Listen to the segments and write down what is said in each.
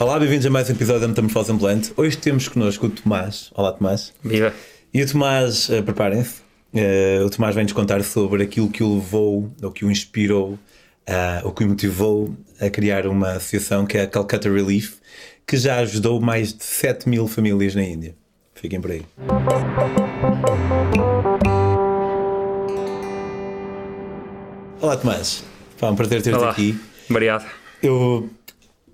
Olá, bem-vindos a mais um episódio da Metamorfose Ambulante. Hoje temos connosco o Tomás. Olá, Tomás. Viva! E o Tomás, uh, preparem-se, uh, o Tomás vem-nos contar sobre aquilo que o levou, ou que o inspirou, uh, ou que o motivou a criar uma associação que é a Calcutta Relief, que já ajudou mais de 7 mil famílias na Índia. Fiquem por aí. Olá, Tomás. Pá, um prazer ter-te aqui. Obrigado. Eu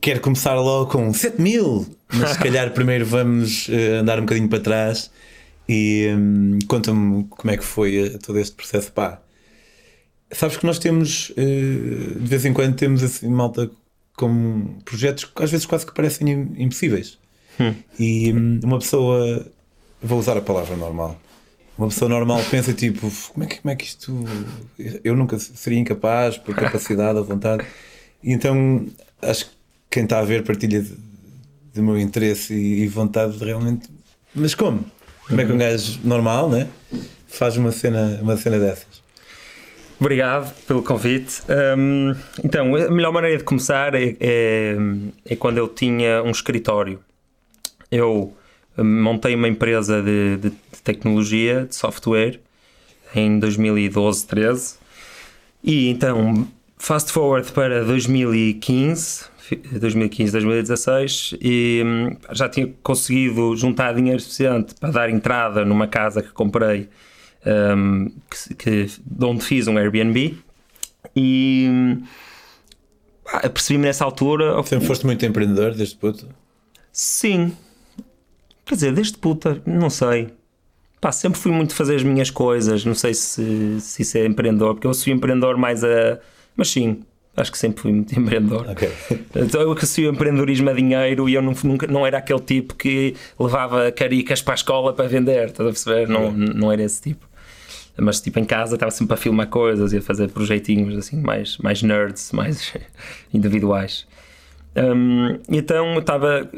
quero começar logo com 7 mil, mas se calhar primeiro vamos eh, andar um bocadinho para trás e hum, conta-me como é que foi eh, todo este processo. Pá, sabes que nós temos, eh, de vez em quando, temos assim, malta com projetos que às vezes quase que parecem im- impossíveis. E hum, uma pessoa, vou usar a palavra normal. Uma pessoa normal pensa tipo, como é que, como é que isto. Eu nunca seria incapaz por capacidade ou vontade. E então acho que quem está a ver partilha de- meu interesse e, e vontade de realmente. Mas como? Como é que um gajo normal, né? Faz uma cena, uma cena dessas? Obrigado pelo convite. Hum, então, a melhor maneira de começar é, é, é quando eu tinha um escritório. Eu hum, montei uma empresa de, de- de tecnologia, de software, em 2012, 13. E então, fast forward para 2015, fi- 2015, 2016, e hum, já tinha conseguido juntar dinheiro suficiente para dar entrada numa casa que comprei, hum, que, que- de onde fiz um Airbnb. E hum, pá, percebi-me nessa altura. Sempre foste muito empreendedor desde puto? Sim. Quer dizer, desde puta, não sei. Pá, sempre fui muito fazer as minhas coisas. Não sei se, se isso é empreendedor, porque eu sou empreendedor mais a. Mas sim, acho que sempre fui muito empreendedor. Ok. Então eu associo empreendedorismo a dinheiro e eu não, nunca, não era aquele tipo que levava caricas para a escola para vender, estás a perceber? Não, não era esse tipo. Mas tipo em casa estava sempre a filmar coisas e a fazer projetinhos assim mais, mais nerds, mais individuais. Hum, então eu estava.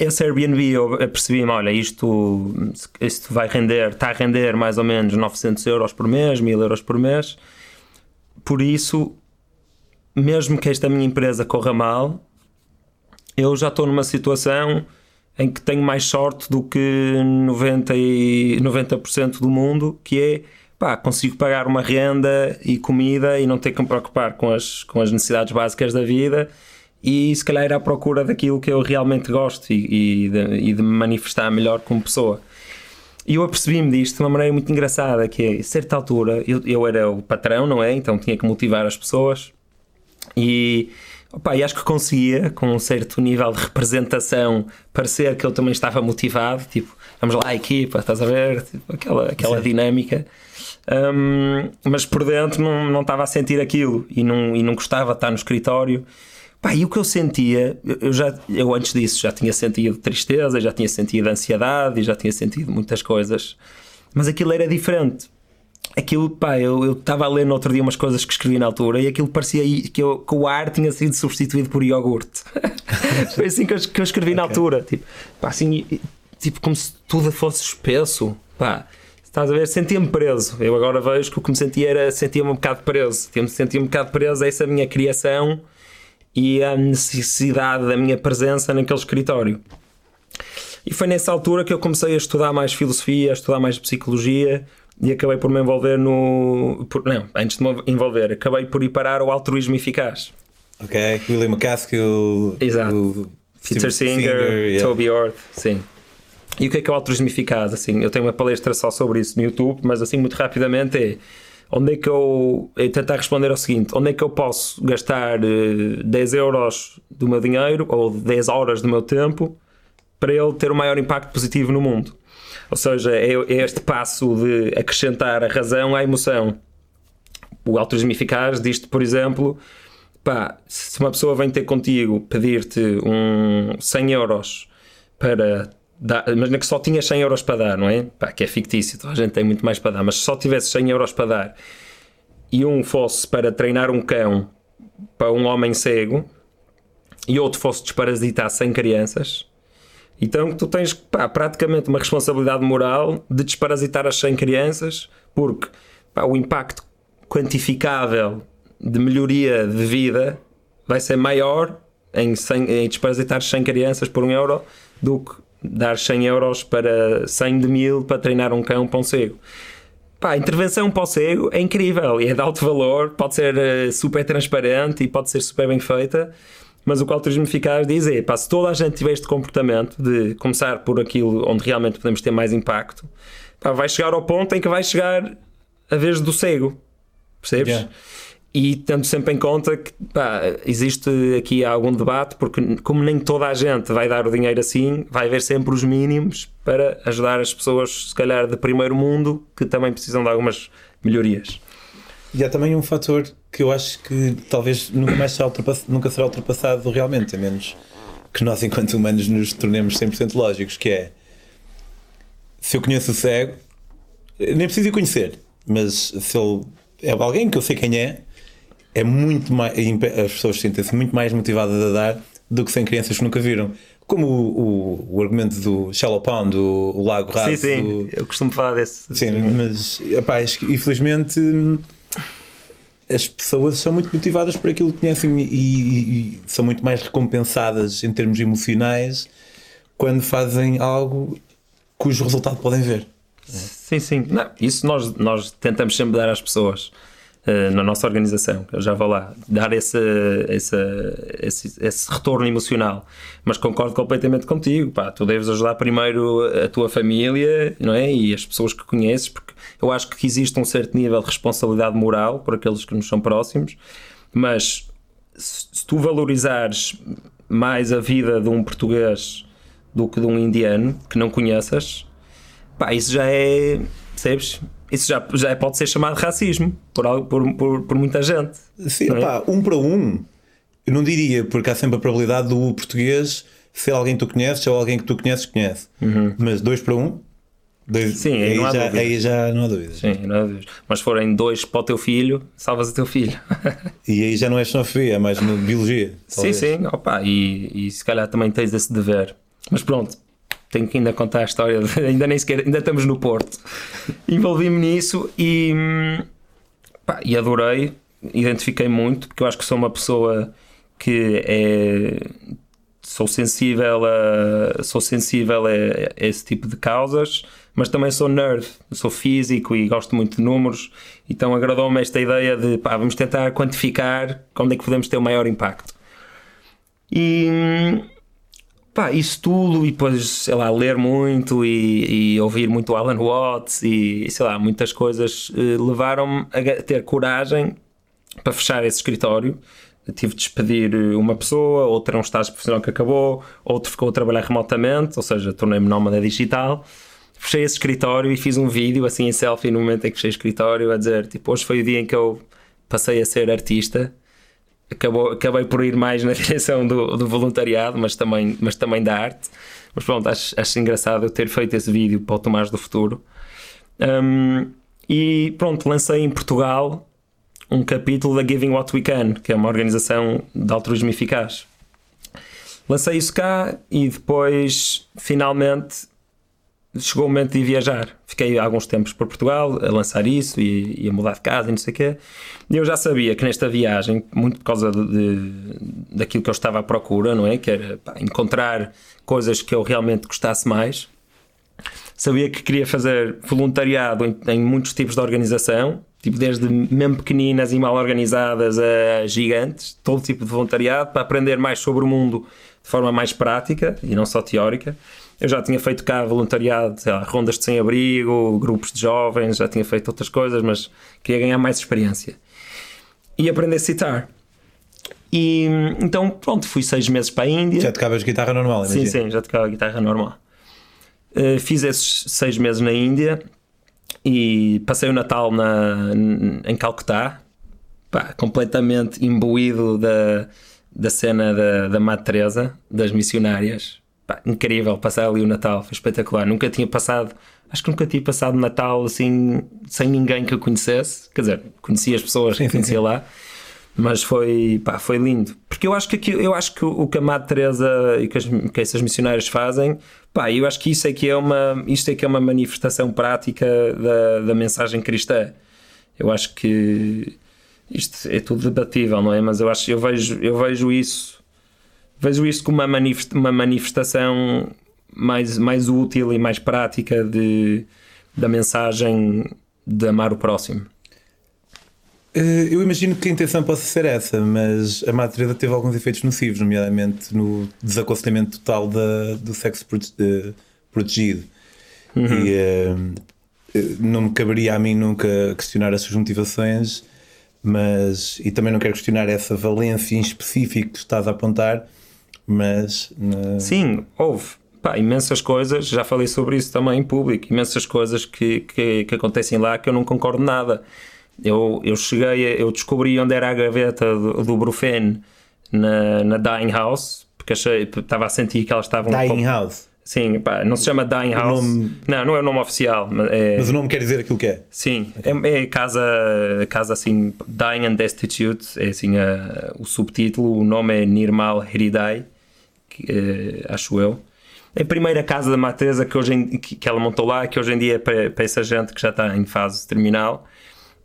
Esse Airbnb eu percebi-me: olha, isto, isto vai render, está a render mais ou menos 900 euros por mês, 1000 euros por mês. Por isso, mesmo que esta minha empresa corra mal, eu já estou numa situação em que tenho mais sorte do que 90%, e 90 do mundo, que é pá, consigo pagar uma renda e comida e não ter que me preocupar com as, com as necessidades básicas da vida e se calhar ir à procura daquilo que eu realmente gosto e, e, de, e de me manifestar melhor como pessoa. E eu apercebi-me disto de uma maneira muito engraçada, que é, a certa altura, eu, eu era o patrão, não é? Então tinha que motivar as pessoas e, opa, e acho que conseguia, com um certo nível de representação, parecer que eu também estava motivado, tipo, vamos lá, equipa, estás a ver? Tipo, aquela aquela dinâmica. Hum, mas por dentro não, não estava a sentir aquilo e não, e não gostava de estar no escritório. Pá, e o que eu sentia, eu- eu já eu antes disso já tinha sentido tristeza, já tinha sentido ansiedade e já tinha sentido muitas coisas, mas aquilo era diferente. Aquilo, pá, eu estava a ler no outro dia umas coisas que escrevi na altura e aquilo parecia que, eu- que o ar tinha sido substituído por iogurte. Foi assim que eu, que eu escrevi na altura. Tipo, pá, assim, tipo, como se tudo fosse espesso. Pá, estás a ver? Sentia-me preso. Eu agora vejo que o que me sentia era sentia-me um bocado preso. Sentia-me sentia um bocado preso a essa minha criação e a necessidade da minha presença naquele escritório. E foi nessa altura que eu comecei a estudar mais filosofia, a estudar mais psicologia e acabei por me envolver no. por- não, antes de me envolver, acabei por ir parar ao altruísmo eficaz. Ok. William McCaskill. Exato. o Peter Singer, yeah. Toby Orth, sim. E o que é que é o altruísmo eficaz? Assim, eu tenho uma palestra só sobre isso no YouTube, mas assim, muito rapidamente é onde é que eu. É tentar responder ao seguinte: onde é que eu posso gastar eh, 10 euros do meu dinheiro ou 10 horas do meu tempo para ele ter o maior impacto positivo no mundo? Ou seja, é, é este passo de acrescentar a razão à emoção. O altruísmo eficaz diz-te, por exemplo, pá, se uma pessoa vem ter contigo pedir-te um 100 euros para dar, imagina que só tinhas 100 euros para dar, não é? Pá, que é fictício, a gente tem muito mais para dar, mas se só tivesse 100 euros para dar e um fosse para treinar um cão para um homem cego e outro fosse desparasitar 100 crianças, então tu tens pá, praticamente uma responsabilidade moral de desparasitar as 100 crianças, porque pá, o impacto quantificável de melhoria de vida vai ser maior em, 100, em desparasitar 100 crianças por um euro do que dar 100 euros para 100 de mil para treinar um cão para um cego. Pá, a intervenção para o cego é incrível e é de alto valor, pode ser uh, super transparente e pode ser super bem feita, mas o que o altruísmo eficaz diz é, pá, se toda a gente tiver este comportamento de começar por aquilo onde realmente podemos ter mais impacto, pá, vai chegar ao ponto em que vai chegar a vez do cego, percebes? Yeah e tendo sempre em conta que pá, existe aqui algum debate, porque como nem toda a gente vai dar o dinheiro assim, vai haver sempre os mínimos para ajudar as pessoas, se calhar, de primeiro mundo, que também precisam de algumas melhorias. E há também um fator que eu acho que talvez nunca mais será ultrapassado, nunca será ultrapassado realmente, a menos que nós, enquanto humanos, nos tornemos 100% lógicos, que é se eu conheço o cego, nem preciso conhecer, mas se ele é alguém que eu sei quem é, é muito mais. As pessoas sentem-se muito mais motivadas a dar do que sem crianças que nunca viram. Como o, o, o argumento do Shallow Pond, o, o Lago Raso. Sim, sim, do... eu costumo falar desse. Sim, mas epá, infelizmente as pessoas são muito motivadas por aquilo que conhecem e, e, e, são muito mais recompensadas em termos emocionais quando fazem algo cujo resultado podem ver. Sim, sim. Não, isso nós, nós tentamos sempre dar às pessoas. Eh, na nossa organização. Eu já vou lá dar esse, esse, esse, esse, retorno emocional. Mas concordo completamente contigo. Pá, tu deves ajudar primeiro a tua família não é? e as pessoas que conheces, porque eu acho que existe um certo nível de responsabilidade moral por aqueles que nos são próximos. Mas se tu valorizares mais a vida de um português do que de um indiano que não conheças, pá, isso já é, percebes? Isso já, já pode ser chamado racismo por, por, por, por muita gente. Sim, é? pá, um para um, eu não diria, porque há sempre a probabilidade do português ser alguém que tu conheces ou alguém que tu conheces conhece. Uhum. Mas dois para um, dois, Sim, aí, não já, aí já não há dúvida. Sim, não há dúvida. Mas se forem dois para o teu filho, salvas o teu filho. e aí já não é xenofobia, é mais biologia. Talvez. Sim, sim, opa, e, e se calhar também tens esse dever. Mas pronto, tenho que ainda contar a história, ainda nem sequer, ainda estamos no Porto. Envolvi-me nisso e, pá, e adorei, identifiquei muito, porque eu acho que sou uma pessoa que é. Sou sensível a, sou sensível a, a esse tipo de causas, mas também sou nerd, sou físico e gosto muito de números, então agradou-me esta ideia de pá, vamos tentar quantificar onde é que podemos ter o maior impacto. E, pá, isso tudo e depois, sei lá, ler muito e, e ouvir muito Alan Watts e, sei lá, muitas coisas eh, levaram-me a ter coragem para fechar esse escritório. Eu tive de despedir eh, uma pessoa, outra um estágio profissional que acabou, outro ficou a trabalhar remotamente, ou seja, tornei-me nómada digital. Fechei esse escritório e fiz um vídeo assim em selfie no momento em que fechei o escritório a dizer, tipo, hoje foi o dia em que eu passei a ser artista acabou, acabei por ir mais na direção do, do, voluntariado, mas também, mas também da arte. Mas pronto, acho, acho engraçado eu ter feito esse vídeo para o Tomás do Futuro. Um, e pronto, lancei em Portugal um capítulo da Giving What We Can, que é uma organização de altruísmo eficaz. Lancei isso cá e depois, finalmente, chegou o momento de viajar. Fiquei alguns tempos por Portugal a lançar isso e, e a mudar de casa e não sei o quê. E eu já sabia que nesta viagem, muito por causa de, de, daquilo que eu estava à procura, não é? Que era pá, encontrar coisas que eu realmente gostasse mais. Sabia que queria fazer voluntariado em, em muitos tipos de organização, tipo desde mesmo pequeninas e mal organizadas a gigantes, todo tipo de voluntariado, para aprender mais sobre o mundo de forma mais prática e não só teórica. Eu já tinha feito cá voluntariado, lá, rondas de sem-abrigo, grupos de jovens, já tinha feito outras coisas, mas queria ganhar mais experiência. E aprender a citar. E então, pronto, fui seis meses para a Índia. Já tocavas guitarra normal, imagina. Sim, sim, já tocava guitarra normal. Uh, fiz esses seis meses na Índia e passei o Natal na, em Calcutá, pá, completamente imbuído da, da cena da, da Teresa, das missionárias pá, incrível passar ali o Natal, foi espetacular. Nunca tinha passado, acho que nunca tinha passado Natal assim, sem ninguém que eu conhecesse. Quer dizer, conhecia as pessoas que conhecia lá, mas foi, pá, foi lindo. Porque eu acho que, aqui, eu acho que o que a Madre Teresa e que, as, que essas missionárias fazem, pá, eu acho que isso é que é uma, isto é que é uma manifestação prática da, da mensagem cristã. Eu acho que isto é tudo debatível, não é? Mas eu acho eu vejo, eu vejo isso vejo isto como uma, manifest, uma manifestação mais, mais útil e mais prática de, da mensagem de amar o próximo. Eh, eu imagino que a intenção possa ser essa, mas a Madre Teresa teve alguns efeitos nocivos, nomeadamente no desaconselhamento total da, do sexo eh, protegido. Uhum. E uh, não me caberia a mim nunca questionar as suas motivações, mas e também não quero questionar essa valência em específico que estás a apontar, mas na... sim, houve pá, imensas coisas, já falei sobre isso também em público, imensas coisas que, que, que acontecem lá que eu não concordo nada. Eu, eu cheguei, eu descobri onde era a gaveta do, do Brufen na, na Dying House, porque achei, estava a sentir que elas estavam. Dying House? Sim, pá, não se chama Dying House. Nome... Não, não é o nome oficial. Mas, é... mas, o nome quer dizer aquilo que é. Sim, okay. é, é, casa, casa assim, Dying and Destitute, é assim a, o subtítulo, o nome é Nirmal Heridai, que, é, acho eu. A primeira casa da Matesa que, hoje em, que, que ela montou lá, que hoje em dia é para, para essa gente que já está em fase terminal.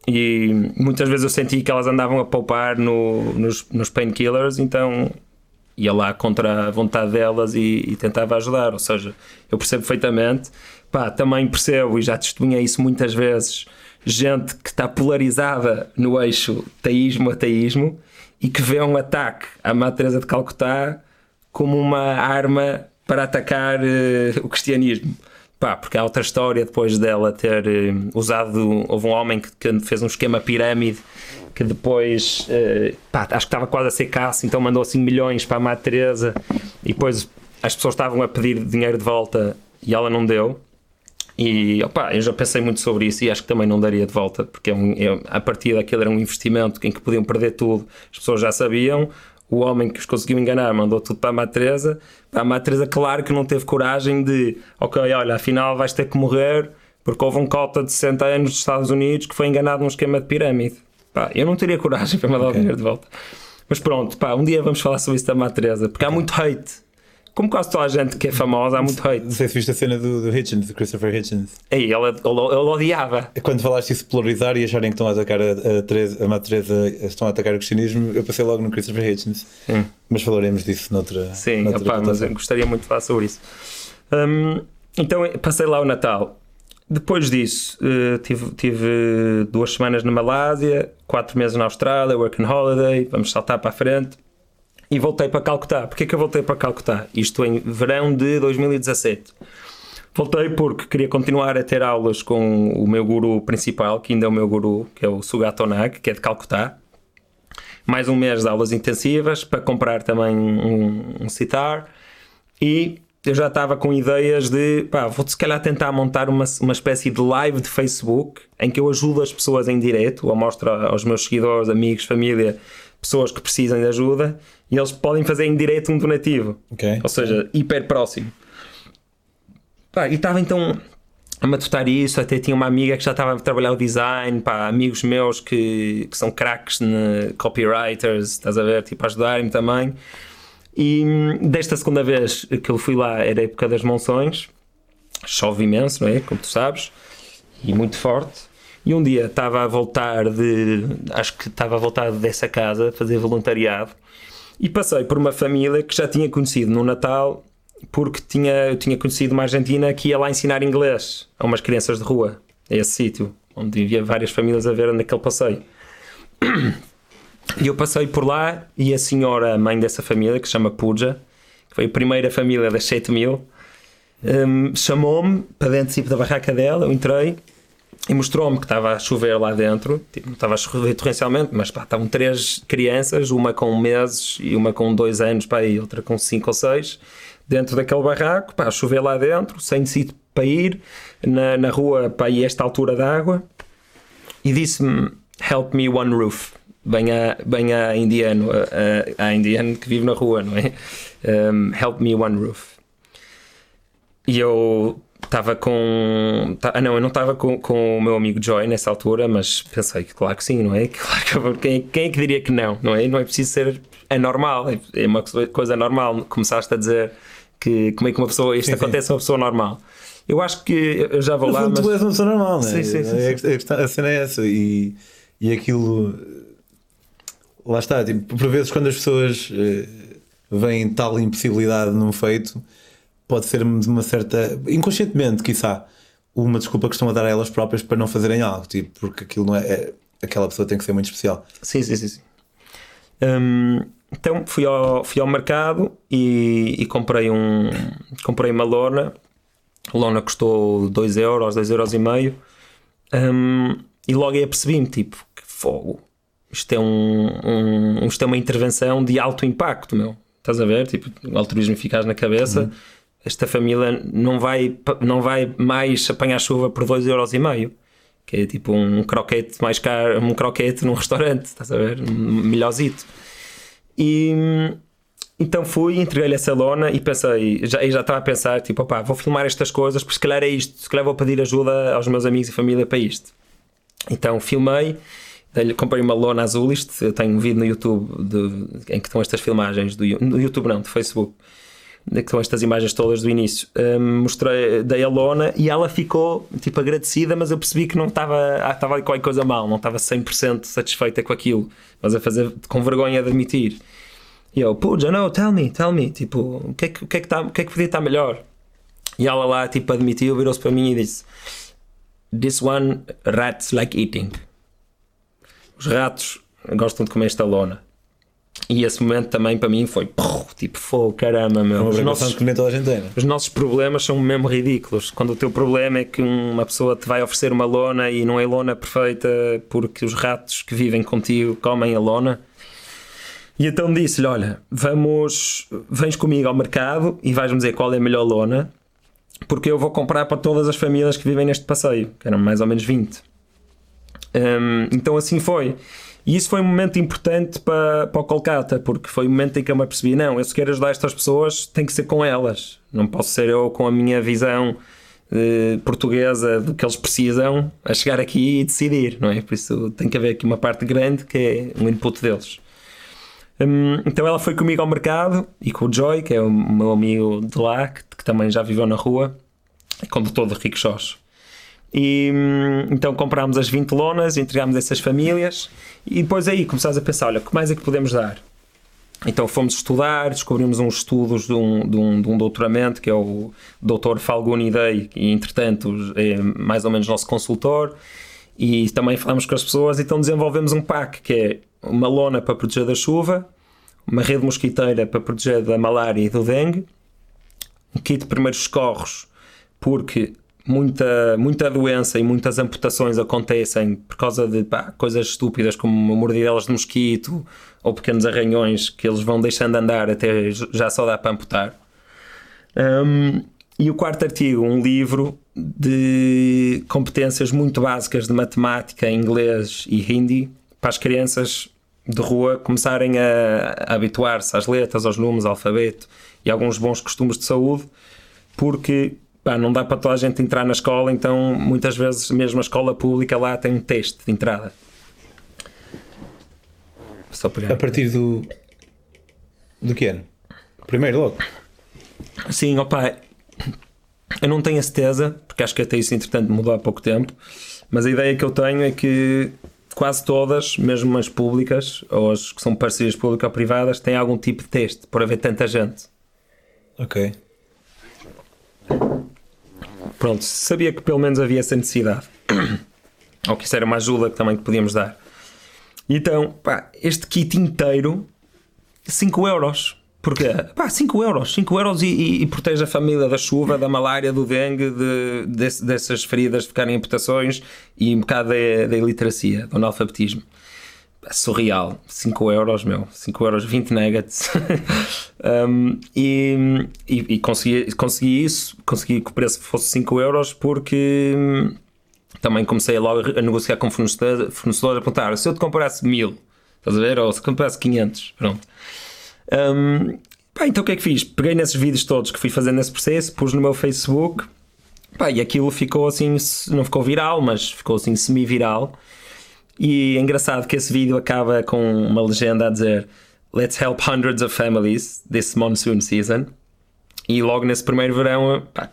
E muitas vezes eu senti que elas andavam a poupar no, nos, nos painkillers, então ia lá contra a vontade delas e, e, tentava ajudar. Ou seja, eu percebo perfeitamente, pá, também percebo e já testemunhei isso muitas vezes. Gente que está polarizada no eixo teísmo-ateísmo e que vê um ataque à Madre Teresa de Calcutá como uma arma para atacar uh, o cristianismo. Pá, porque há outra história depois dela ter uh, usado. Houve um homem que, que, fez um esquema pirâmide que depois uh, pá, acho que estava quase a ser caça, então mandou assim milhões para a Madre Teresa e depois as pessoas estavam a pedir dinheiro de volta e ela não deu. E opa, eu já pensei muito sobre isso e acho que também não daria de volta, porque é um, é, a partir daquilo era um investimento em que podiam perder tudo, as pessoas já sabiam. O homem que os conseguiu enganar mandou tudo para a Madre Teresa. A Madre Teresa, claro que não teve coragem de, ok, olha, afinal vais ter que morrer porque houve um cota de 60 anos dos Estados Unidos que foi enganado num esquema de pirâmide. Pá, eu não teria coragem para mandar okay. o dinheiro de volta. Mas pronto, pá, um dia vamos falar sobre isso da Madre Teresa, porque há muito hate. Como quase toda a gente que é famosa, há muito hate. Não sei se viste a cena do, do Hitchens, do Christopher Hitchens. Aí, ele, ele, ele odiava. Quando falaste isso polarizar e acharem que estão a atacar a, a, Teresa, a Madre Teresa, estão a atacar o cristianismo, eu passei logo no Christopher Hitchens. Sim. Mas falaremos disso noutra. Sim, noutra opa, mas eu gostaria muito de falar sobre isso. Um, então passei lá o Natal. Depois disso, uh, tive, tive duas semanas na Malásia, quatro meses na Austrália, working holiday, vamos saltar para a frente. E voltei para Calcutá. Porquê que eu voltei para Calcutá? Isto em verão de 2017. Voltei porque queria continuar a ter aulas com o meu guru principal, que ainda é o meu guru, que é o Sugato Nag, que é de Calcutá. Mais um mês de aulas intensivas para comprar também um, um citar. E eu já estava com ideias de, pá, vou se calhar tentar montar uma, uma espécie de live de Facebook em que eu ajudo as pessoas em direto, ou mostro aos meus seguidores, amigos, família, pessoas que precisam de ajuda e eles podem fazer em direto um donativo. Okay. Ou seja, hiper próximo. Pá, e estava então a matutar isso, até tinha uma amiga que já estava a trabalhar o design, pá, amigos meus que, que são craques, copywriters, estás a ver, tipo, ajudarem-me também. E desta segunda vez que eu fui lá era a época das monções, chove imenso, não é? Como tu sabes, e muito forte. E um dia estava a voltar de. Acho que estava a voltar dessa casa, fazer voluntariado, e passei por uma família que já tinha conhecido no Natal, porque tinha, eu tinha conhecido uma argentina que ia lá ensinar inglês a umas crianças de rua, a esse sítio, onde havia várias famílias a ver naquele passeio. E eu passei por lá e a senhora, mãe dessa família, que se chama Puja, que foi a primeira família das 7 mil, um, chamou-me para dentro tipo, da barraca dela, eu entrei e mostrou-me que estava a chover lá dentro, tipo, não estava a chover torrencialmente, mas pá, estavam três crianças, uma com meses e uma com dois anos, pá, e outra com cinco ou seis, dentro daquele barraco, pá, a chover lá dentro, sem sítio para ir, na, na rua, pá, e esta altura d'água, e disse-me, help me one roof bem a, bem a indiano, a, a indiano que vive na rua, não é? Um, help me one roof. E eu estava com. Ah, não, eu não estava com, com o meu amigo Joy nessa altura, mas pensei que, claro que sim, não é? Claro que, quem, quem é que diria que não, não é? Não é preciso ser anormal, é uma coisa normal. Começaste a dizer que como é que uma pessoa. Isto sim, acontece sim. a uma pessoa normal. Eu acho que eu já vou no lá. Fundo, mas... Tu és uma pessoa normal, não é? Sim, sim, sim, sim. A, a, a cena é essa. E, e aquilo lá está, tipo, por vezes quando as pessoas uh, vem tal impossibilidade num feito, pode ser de uma certa. inconscientemente, quiçá, uma desculpa que estão a dar a elas próprias para não fazerem algo, tipo, porque aquilo não é. é aquela pessoa tem que ser muito especial. Sim, sim, sim. sim. Hum, então fui ao, fui ao mercado e, e, comprei um comprei uma lona. A lona custou 2 euros, 2 euros e meio. Um, e logo aí apercebi-me, tipo, que fogo. Isto é, um, um, isto é uma intervenção de alto impacto, meu. Estás a ver? Tipo, o altruísmo eficaz na cabeça. Uhum. Esta família não vai, não vai mais apanhar chuva por 2 euros e meio que é tipo um croquete mais caro, um croquete num restaurante, estás a ver? Um melhorzito. E então fui, entreguei-lhe essa lona e pensei, já, já estava a pensar, tipo, opá, vou filmar estas coisas, porque se calhar é isto, se calhar vou pedir ajuda aos meus amigos e família para isto. Então filmei, comprei uma lona azul, isto, eu tenho um vídeo no YouTube de, em que estão estas filmagens, do, no YouTube não, do Facebook, que estão estas imagens todas do início. Um, mostrei, dei a lona e ela ficou tipo agradecida, mas eu percebi que não estava, ah, estava ali qualquer coisa mal, não estava 100% satisfeita com aquilo, mas a fazer com vergonha de admitir. E eu, puja, não, tell me, tell me, tipo, o que é que, o que, é que, tá, o que, é que podia estar melhor? E ela lá, tipo, admitiu, virou-se para mim e disse: This one, rats like eating. Os ratos gostam de comer esta lona. E esse momento também para mim foi tipo, fogo, caramba, meu. Uma os nossos, que toda a gente tem, né? os nossos problemas são mesmo ridículos. Quando o teu problema é que uma pessoa te vai oferecer uma lona e não é lona perfeita porque os ratos que vivem contigo comem a lona. E então disse-lhe: Olha, vamos, vens comigo ao mercado e vais-me dizer qual é a melhor lona, porque eu vou comprar para todas as famílias que vivem neste passeio, que eram mais ou menos 20. Um, então assim foi. E isso foi um momento importante para, para o Kolkata, porque foi o momento em que eu me apercebi: não, eu se quero ajudar estas pessoas, tem que ser com elas. Não posso ser eu com a minha visão eh, portuguesa do que eles precisam a chegar aqui e decidir, não é? Por isso tem que haver aqui uma parte grande que é um input deles. Hum, então ela foi comigo ao mercado e com o Joy, que é o meu amigo de lá, que, que também já viveu na rua, condutor de rickshaws. E hum, então comprámos as 20 lonas, entregámos essas famílias e depois aí começámos a pensar: olha, o que mais é que podemos dar? Então fomos estudar, descobrimos uns estudos de um, de um, de um doutoramento que é o Dr. Falguni Day, que entretanto é mais ou menos nosso consultor, e também falamos com as pessoas, então desenvolvemos um pack que é uma lona para proteger da chuva, uma rede mosquiteira para proteger da malária e do dengue, um kit de primeiros socorros, porque muita, muita doença e muitas amputações acontecem por causa de pá, coisas estúpidas como mordidelas de mosquito ou pequenos arranhões que eles vão deixando andar até já só dá para amputar. Um, e o quarto artigo, um livro de competências muito básicas de matemática, inglês e hindi para as crianças de rua começarem a, a habituar-se às letras, aos números, ao alfabeto e alguns bons costumes de saúde, porque pá, não dá para toda a gente entrar na escola, então muitas vezes mesmo a escola pública lá tem um teste de entrada. Só. A partir do. do que ano? Primeiro logo? Sim, opa, eu não tenho a certeza, porque acho que até isso entretanto mudou há pouco tempo, mas a ideia que eu tenho é que quase todas, mesmo as públicas, ou as que são parcerias públicas ou privadas, têm algum tipo de teste, por haver tanta gente. Ok. Pronto, sabia que pelo menos havia essa necessidade. Ou que isso era uma ajuda que também podíamos dar. Então, pá, este kit inteiro, 5 euros. Porque, pá, 5 euros. 5 euros e, e, e, protege a família da chuva, da malária, do dengue, de, de, dessas feridas de ficarem amputações e um bocado da iliteracia, do analfabetismo surreal. 5 euros, meu. 5 euros, 20 nuggets. um, e, e, e, consegui, consegui isso. Consegui que o preço fosse 5 euros porque hum, também comecei logo a negociar com fornecedores, fornecedores a perguntar se eu te comprasse 1000, estás a ver? Ou se comprasse 500, pronto. Um, pá, então o que é que fiz? Peguei nesses vídeos todos que fui fazendo esse processo, pus no meu Facebook. Pá, e aquilo ficou assim, não ficou viral, mas ficou assim semi-viral. E é engraçado que esse vídeo acaba com uma legenda a dizer Let's help hundreds of families this monsoon season. E logo nesse primeiro verão pá,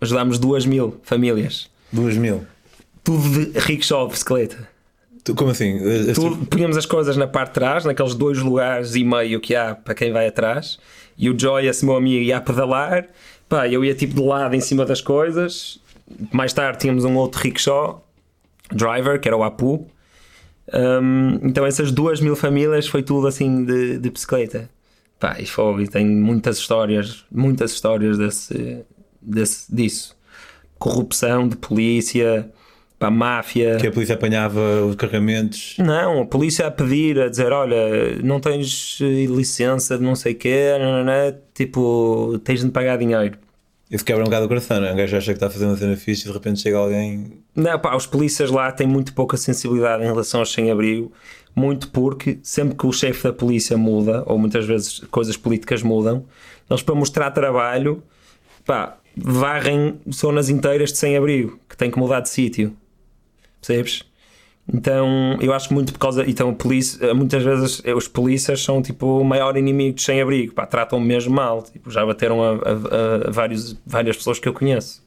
ajudámos duas mil famílias. Duas mil? Tudo de rickshaw de bicicleta. Como assim? Eh, Tu punhamos as coisas na parte de trás, naqueles dois lugares e meio que há para quem vai atrás, e o Joy, esse meu amigo, ia a pedalar. Pá, eu ia tipo de lado em cima das coisas. Mais tarde tínhamos um outro rickshaw driver, que era o Apu. Hum, então essas duas mil famílias foi tudo assim de, de bicicleta. Pá, e foi, tem muitas histórias, muitas histórias desse, desse, disso. Corrupção de polícia, pá, máfia. Que a polícia apanhava os carregamentos. Não, a polícia a pedir, a dizer: olha, não tens eh, licença de não sei o quê, nananã, tipo, tens de pagar dinheiro. Isso quebra um bocado o coração, não é? Um gajo acha que está a fazer uma cena fixe e de repente chega alguém. Não, pá, os polícias lá têm muito pouca sensibilidade em relação aos sem-abrigo, muito porque sempre que o chefe da polícia muda, ou muitas vezes coisas políticas mudam, eles para mostrar trabalho, pá, varrem zonas inteiras de sem-abrigo, que têm que mudar de sítio. Percebes? Então, eu acho que muito por causa. Então, polícia, muitas vezes os polícias são tipo o maior inimigo de sem-abrigo, pá, tratam mesmo mal. Tipo, já bateram a, a- a vários, várias pessoas que eu conheço.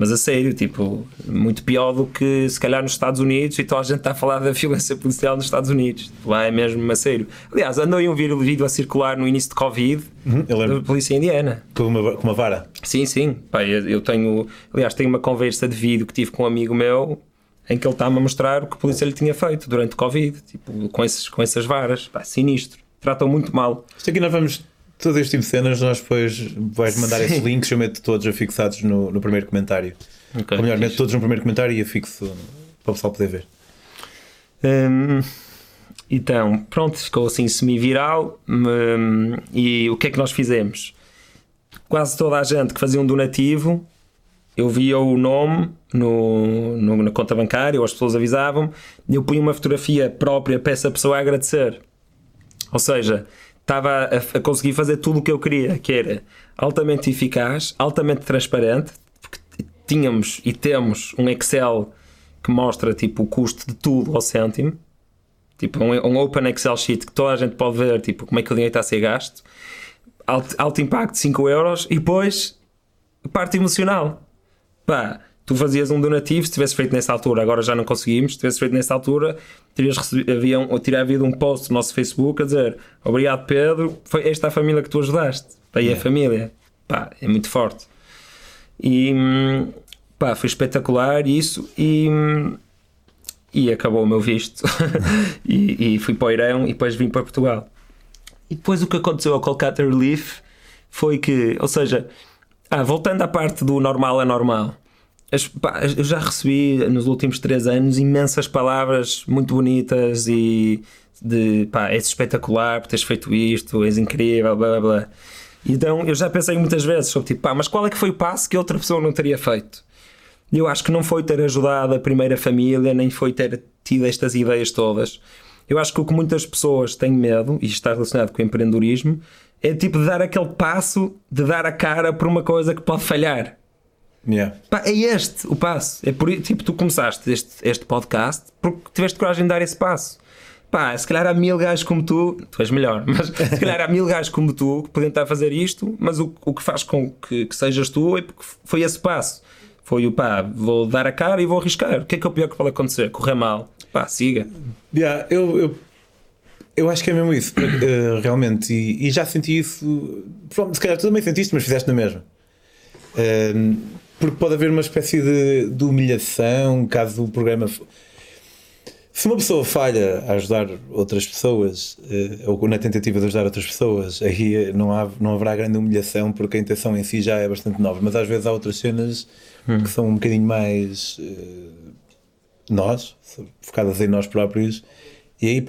Mas a sério, tipo, muito pior do que se calhar nos Estados Unidos e toda a gente está a falar da violência policial nos Estados Unidos. Tipo, Lá é mesmo a sério. Aliás, andou aí um vídeo vídeo a circular no início de Covid Eu da polícia indiana. com uma, com uma vara. Sim, sim. Pá, eu, eu tenho. Aliás, tenho uma conversa de vídeo que tive com um amigo meu em que ele está-me a mostrar o que a polícia lhe tinha feito durante o Covid, tipo, com, esses, com essas varas. Pá, sinistro. Tratam muito mal. Isto aqui nós vamos. Todo este tipo de cenas, nós depois vais mandar Sim. esses links, eu meto todos afixados no, no primeiro comentário. Ok. Ou melhor, meto todos no primeiro comentário e afixo para o pessoal poder ver. Hum, então, pronto, ficou assim semi-viral. hum, e o que é que nós fizemos? Quase toda a gente que fazia um donativo, eu via o nome no, no- na conta bancária, ou as pessoas avisavam, e eu punha uma fotografia própria para essa pessoa agradecer. Ou seja, estava a, a conseguir fazer tudo o que eu queria, que era altamente eficaz, altamente transparente, porque tínhamos e temos um Excel que mostra tipo o custo de tudo ao cêntimo, tipo um, um Open Excel sheet que toda a gente pode ver tipo como é que o dinheiro está a ser gasto, alto, alto impacto 5 euros e depois parte emocional. Pá, tu fazias um donativo se tivesse feito nessa altura, agora já não conseguimos, se tivesse feito nessa altura, terias recebido, havia um, ou teria havido um post no nosso Facebook a dizer obrigado Pedro, foi esta a família que tu ajudaste. Pá, e a família, pá, é muito forte. E pá, foi espetacular isso e, e acabou o meu visto e, e fui para o Irão e depois vim para Portugal. E depois o que aconteceu ao Kolkata Relief foi que, ou seja, ah, voltando à parte do normal é normal. As- pá, eu já recebi nos últimos três anos imensas palavras muito bonitas e de pá, és espetacular por teres feito isto, és incrível, blá blá blá. Então eu já pensei muitas vezes sobre tipo, pá, mas qual é que foi o passo que outra pessoa não teria feito? Eu acho que não foi ter ajudado a primeira família, nem foi ter tido estas ideias todas. Eu acho que o que muitas pessoas têm medo, e está relacionado com o empreendedorismo, é tipo de dar aquele passo de dar a cara por uma coisa que pode falhar. Yeah. Pá, é este o passo. É por tipo, tu começaste este, este podcast porque tiveste coragem de dar esse passo. Pá, se calhar há mil gajos como tu, tu és melhor, mas se calhar há mil gajos como tu que podem estar a fazer isto, mas o, o que faz com que, que sejas tu é porque foi esse passo. Foi o pá, vou dar a cara e vou arriscar. O que é que é o pior que pode acontecer? Correr mal. Pá, siga. Yeah, eu, eu, eu acho que é mesmo isso, eh, realmente. E, e já senti isso. Se calhar tu também sentiste, mas fizeste na mesma. Eh, porque pode haver uma espécie de, de humilhação caso o programa. Se uma pessoa falha a ajudar outras pessoas, eh, ou na tentativa de ajudar outras pessoas, aí não, há, não haverá grande humilhação porque a intenção em si já é bastante nova. Mas às vezes há outras cenas que são um bocadinho mais. eh, nós, focadas em nós próprios, e aí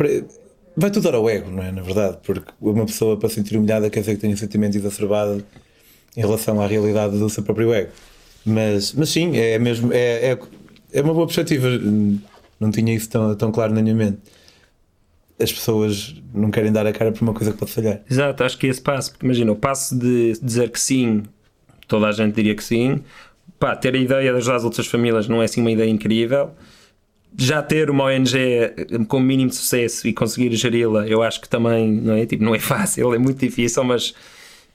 vai tudo ao ego, não é? Na verdade, porque uma pessoa para se sentir humilhada quer dizer que tem um sentimento exacerbado em relação à realidade do seu próprio ego. Mas, mas sim, é mesmo, é, é, é uma boa perspectiva. Não tinha isso tão, tão claro na minha mente. As pessoas não querem dar a cara por uma coisa que pode falhar. Exato, acho que é esse passo. Porque imagina, o passo de dizer que sim, toda a gente diria que sim. Pá, ter a ideia de ajudar as outras famílias não é assim uma ideia incrível. Já ter uma ONG com mínimo de sucesso e conseguir geri-la, eu acho que também não é, tipo, não é fácil, é muito difícil, mas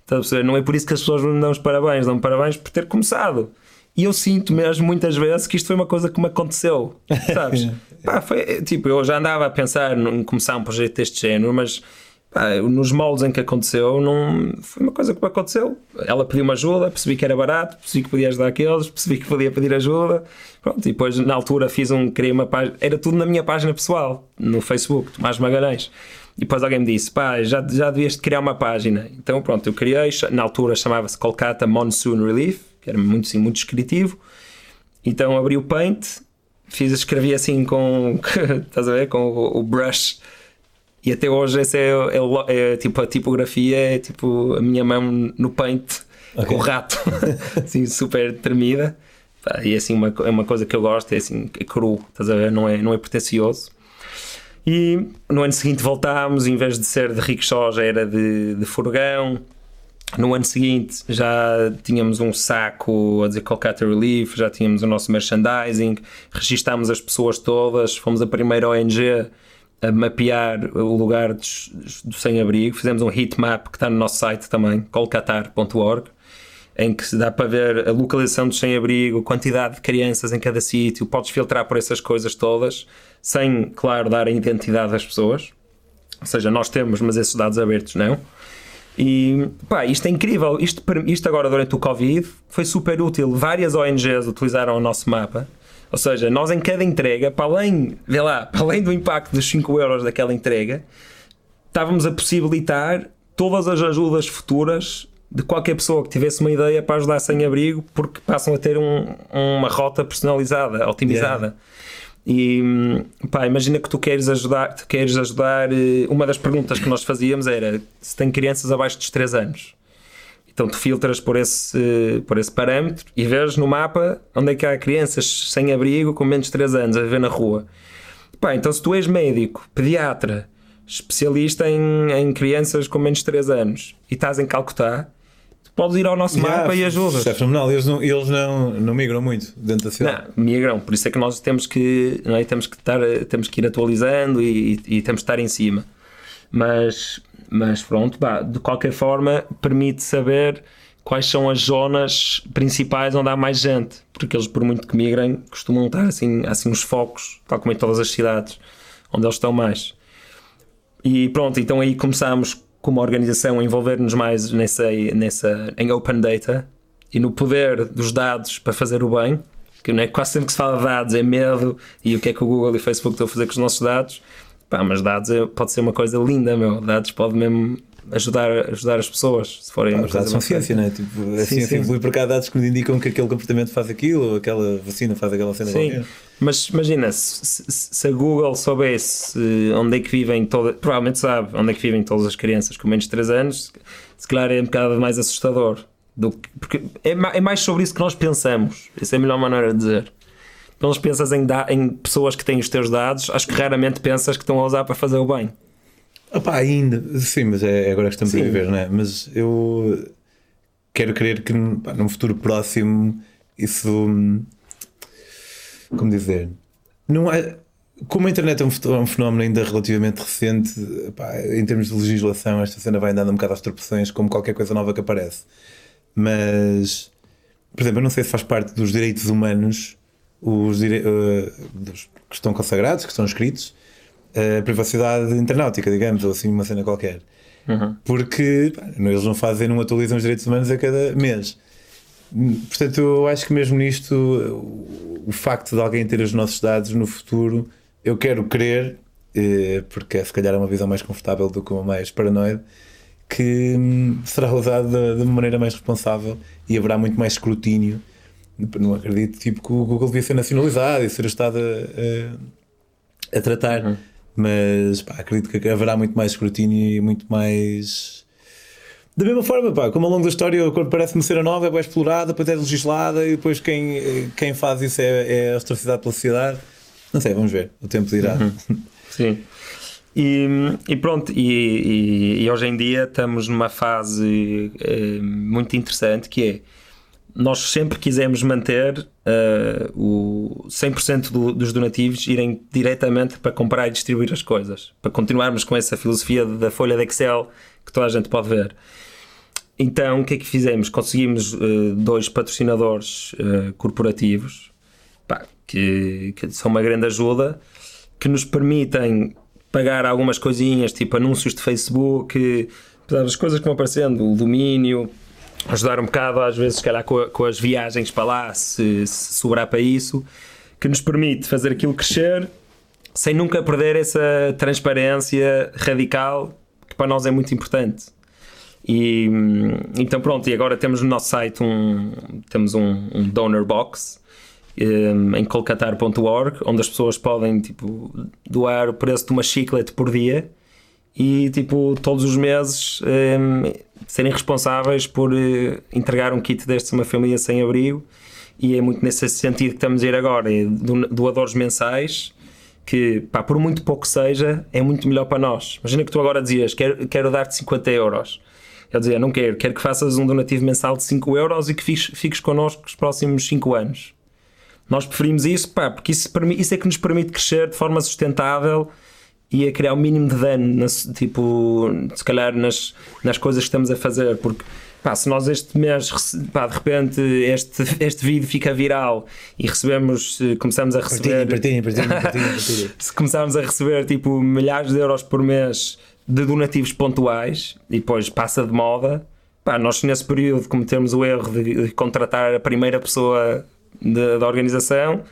perceber? não é por isso que as pessoas não dão os parabéns, dão parabéns por ter começado. E eu sinto mesmo muitas vezes que isto foi uma coisa que me aconteceu, sabes? Pá, foi, tipo, eu já andava a pensar em começar um projeto deste género, mas nos moldes em que aconteceu, não, foi uma coisa que me aconteceu. Ela pediu-me ajuda, percebi que era barato, percebi que podia ajudar aqueles, percebi que podia pedir ajuda. Pronto, e depois na altura fiz um, criei uma página, era tudo na minha página pessoal, no Facebook, Tomás Magalhães. E depois alguém me disse: pá, já, já devias criar uma página. Então pronto, eu criei, na altura chamava-se Kolkata Monsoon Relief, que era muito, assim, muito descritivo. Então abri o Paint, fiz, escrevi assim com, estás a ver, com o, o brush. E até hoje essa é, é, é, tipo a tipografia, é tipo a minha mão no Paint okay. com o rato, assim super tremida. E é assim uma, é uma coisa que eu gosto, é assim, é cru, estás a ver, não é, não é pretencioso. E no ano seguinte voltámos, em vez de ser de rickshaw, já era de, de furgão. No ano seguinte já tínhamos um saco a dizer Kolkata Relief, já tínhamos o nosso merchandising, registámos as pessoas todas, fomos a primeira ONG a mapear o lugar do sem-abrigo, fizemos um heat map que está no nosso site também, kolkatar.org, em que dá para ver a localização do sem-abrigo, quantidade de crianças em cada sítio, podes filtrar por essas coisas todas sem, claro, dar a identidade das pessoas. Ou seja, nós temos, mas esses dados abertos não. E pá, isto é incrível. Isto, isto agora durante o Covid foi super útil. Várias ONGs utilizaram o nosso mapa. Ou seja, nós em cada entrega, para além, vê lá, para além do impacto dos 5 euros daquela entrega, estávamos a possibilitar todas as ajudas futuras de qualquer pessoa que tivesse uma ideia para ajudar sem abrigo, porque passam a ter um, uma rota personalizada, otimizada. Yeah. E pá, imagina que tu queres ajudar, tu queres ajudar. Eh, uma das perguntas que nós fazíamos era se tem crianças abaixo dos 3 anos. Então tu filtras por esse, por esse parâmetro e vês no mapa onde é que há crianças sem abrigo com menos de 3 anos a viver na rua. Pá, então se tu és médico, pediatra, especialista em, em crianças com menos de 3 anos e estás em Calcutá, podes ir ao nosso yeah, mapa e ajudas. Isso é fenomenal. Eles, não, eles não, não migram muito dentro da cidade. Não, migram. Por isso é que nós temos que, não é? temos que, estar, temos que ir atualizando e, e, e temos que estar em cima. Mas, mas pronto, bah, de qualquer forma, permite saber quais são as zonas principais onde há mais gente. Porque eles, por muito que migrem, costumam estar assim, assim uns focos, tal como em todas as cidades, onde eles estão mais. E pronto, então aí começámos como organização envolver-nos mais nessa, nessa, em open data e no poder dos dados para fazer o bem, que não é quase sempre que se fala de dados é medo e o que é que o Google e o Facebook estão a fazer com os nossos dados. Pá, mas dados é, pode ser uma coisa linda, meu. Dados pode mesmo ajudar, ajudar as pessoas, se forem. Os dados são ciência, não é? Tipo, a sim, ciência evolui por dados que nos indicam que aquele comportamento faz aquilo, ou aquela vacina faz aquela cena. Sim, qualquer. mas imagina, se, se, a Google soubesse onde é que vivem todas, provavelmente sabe onde é que vivem todas as crianças com menos de 3 anos, se calhar é um bocado mais assustador. Do que, porque é, é mais sobre isso que nós pensamos. Essa é a melhor maneira de dizer. Quando pensas em, em pessoas que têm os teus dados, acho que raramente pensas que estão a usar para fazer o bem. Opa, ainda, sim, mas é, é agora que estamos sim. a viver, não é? Mas eu quero crer que pá, num futuro próximo isso. Como dizer? Não é. Como a internet é um é fenómeno ainda relativamente recente, pá, em termos de legislação, esta cena vai andando um bocado às tropeções, como qualquer coisa nova que aparece. Mas, por exemplo, eu não sei se faz parte dos direitos humanos, os dire... dos, que estão consagrados, que estão escritos, a privacidade internautica, digamos, ou assim, uma cena qualquer. Uhum. Porque pá, eles não fazem, não atualizam os direitos humanos a cada mês. Portanto, eu acho que mesmo nisto, o facto de alguém ter os nossos dados no futuro, eu quero crer, eh, porque é se calhar uma visão mais confortável do que uma mais paranoide, que hum, será usado de, uma maneira mais responsável e haverá muito mais escrutínio. Não acredito tipo, que o Google devia ser nacionalizado e ser o Estado a, a, a tratar. Uhum mas pá, acredito que haverá muito mais escrutínio e muito mais. Da mesma forma, pá, como ao longo da história, quando parece-me ser a nova, é bem explorada, depois é legislada e depois quem, quem faz isso é, é ostracidade pela sociedade. Não sei, vamos ver, o tempo dirá. Uhum. Sim. E, e pronto, e, e, e, hoje em dia estamos numa fase é, muito interessante que é nós sempre quisemos manter uh, o 100% do, dos donativos irem diretamente para comprar e distribuir as coisas, para continuarmos com essa filosofia da folha de Excel que toda a gente pode ver. então o que é que fizemos? Conseguimos uh, dois patrocinadores uh, corporativos pá, que, que são uma grande ajuda, que nos permitem pagar algumas coisinhas, tipo anúncios de Facebook, as coisas que vão aparecendo, o domínio, ajudar um bocado, às vezes, se calhar, com, com as viagens para lá, se, se sobrar para isso, que nos permite fazer aquilo crescer sem nunca perder essa transparência radical que para nós é muito importante. E então pronto, e agora temos no nosso site um temos um, um donor box um, em colcatar.org onde as pessoas podem tipo doar o preço de uma chiclete por dia e tipo todos os meses um, serem responsáveis por uh, entregar um kit destes a uma família sem abrigo e é muito nesse sentido que estamos a ir agora, é doadores mensais que, pá, por muito pouco seja, é muito melhor para nós. Imagina que tu agora dizias, quero, quero dar-te 50 euros. Eu dizia, não quero, quero que faças um donativo mensal de 5 euros e que fiques, fiques connosco os próximos 5 anos. Nós preferimos isso, pá, porque isso, isso é que nos permite crescer de forma sustentável e a criar o mínimo de dano, tipo, se calhar nas, nas coisas que estamos a fazer, porque pá, se nós este mês, pá, de repente este, este vídeo fica viral e recebemos, começamos a receber. Partilhem, partilhem, partilhem, partilhem. se começarmos a receber tipo milhares de euros por mês de donativos pontuais e depois passa de moda, pá, nós nesse período cometemos o erro de, de contratar a primeira pessoa de, da organização.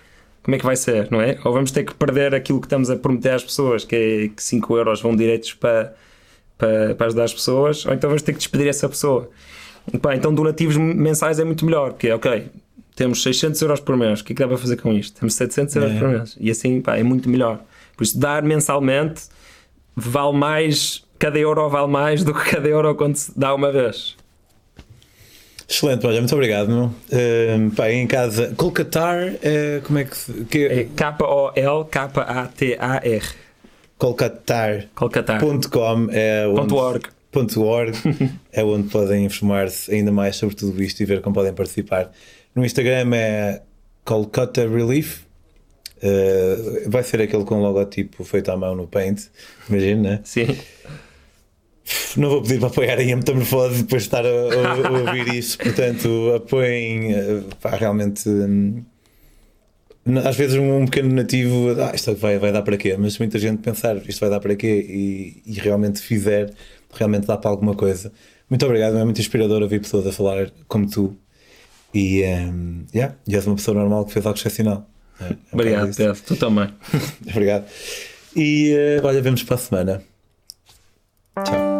Como é que vai ser, não é? Ou vamos ter que perder aquilo que estamos a prometer às pessoas, que é que 5 euros vão direitos para, para, para ajudar as pessoas, ou então vamos ter que despedir essa pessoa. Pá, então donativos mensais é muito melhor, porque é ok, temos 600 euros por mês, o que é que dá para fazer com isto? Temos 700 euros é. por mês, e assim pá, é muito melhor. Por isso, dar mensalmente vale mais, cada euro vale mais do que cada euro quando se dá uma vez. Excelente, olha, muito obrigado. Uh, pá, em casa, Colcatar, uh, como é que. que... É K-O-L-K-A-T-A-R. Colcatar.com é onde. .org. .org é onde podem informar-se ainda mais sobre tudo isto e ver como podem participar. No Instagram é Kolkata Relief. Uh, vai ser aquele com logotipo feito à mão no Paint, imagina, né? Sim. Não vou pedir para apoiar a metamorfose depois de estar a, a, a ouvir isso, portanto, apoiem eh, pá, realmente. Hum, às vezes um, pequeno nativo, ah, isto vai, vai dar para quê? Mas muita gente pensar isto vai dar para quê e, e realmente fizer realmente dá para alguma coisa. Muito obrigado, é muito inspirador ouvir pessoas a falar como tu. E, um, yeah, e és uma pessoa normal que fez algo excepcional. É, é obrigado, Pedro. Tu também. obrigado. E uh, olha, vemos para a semana. Tchau.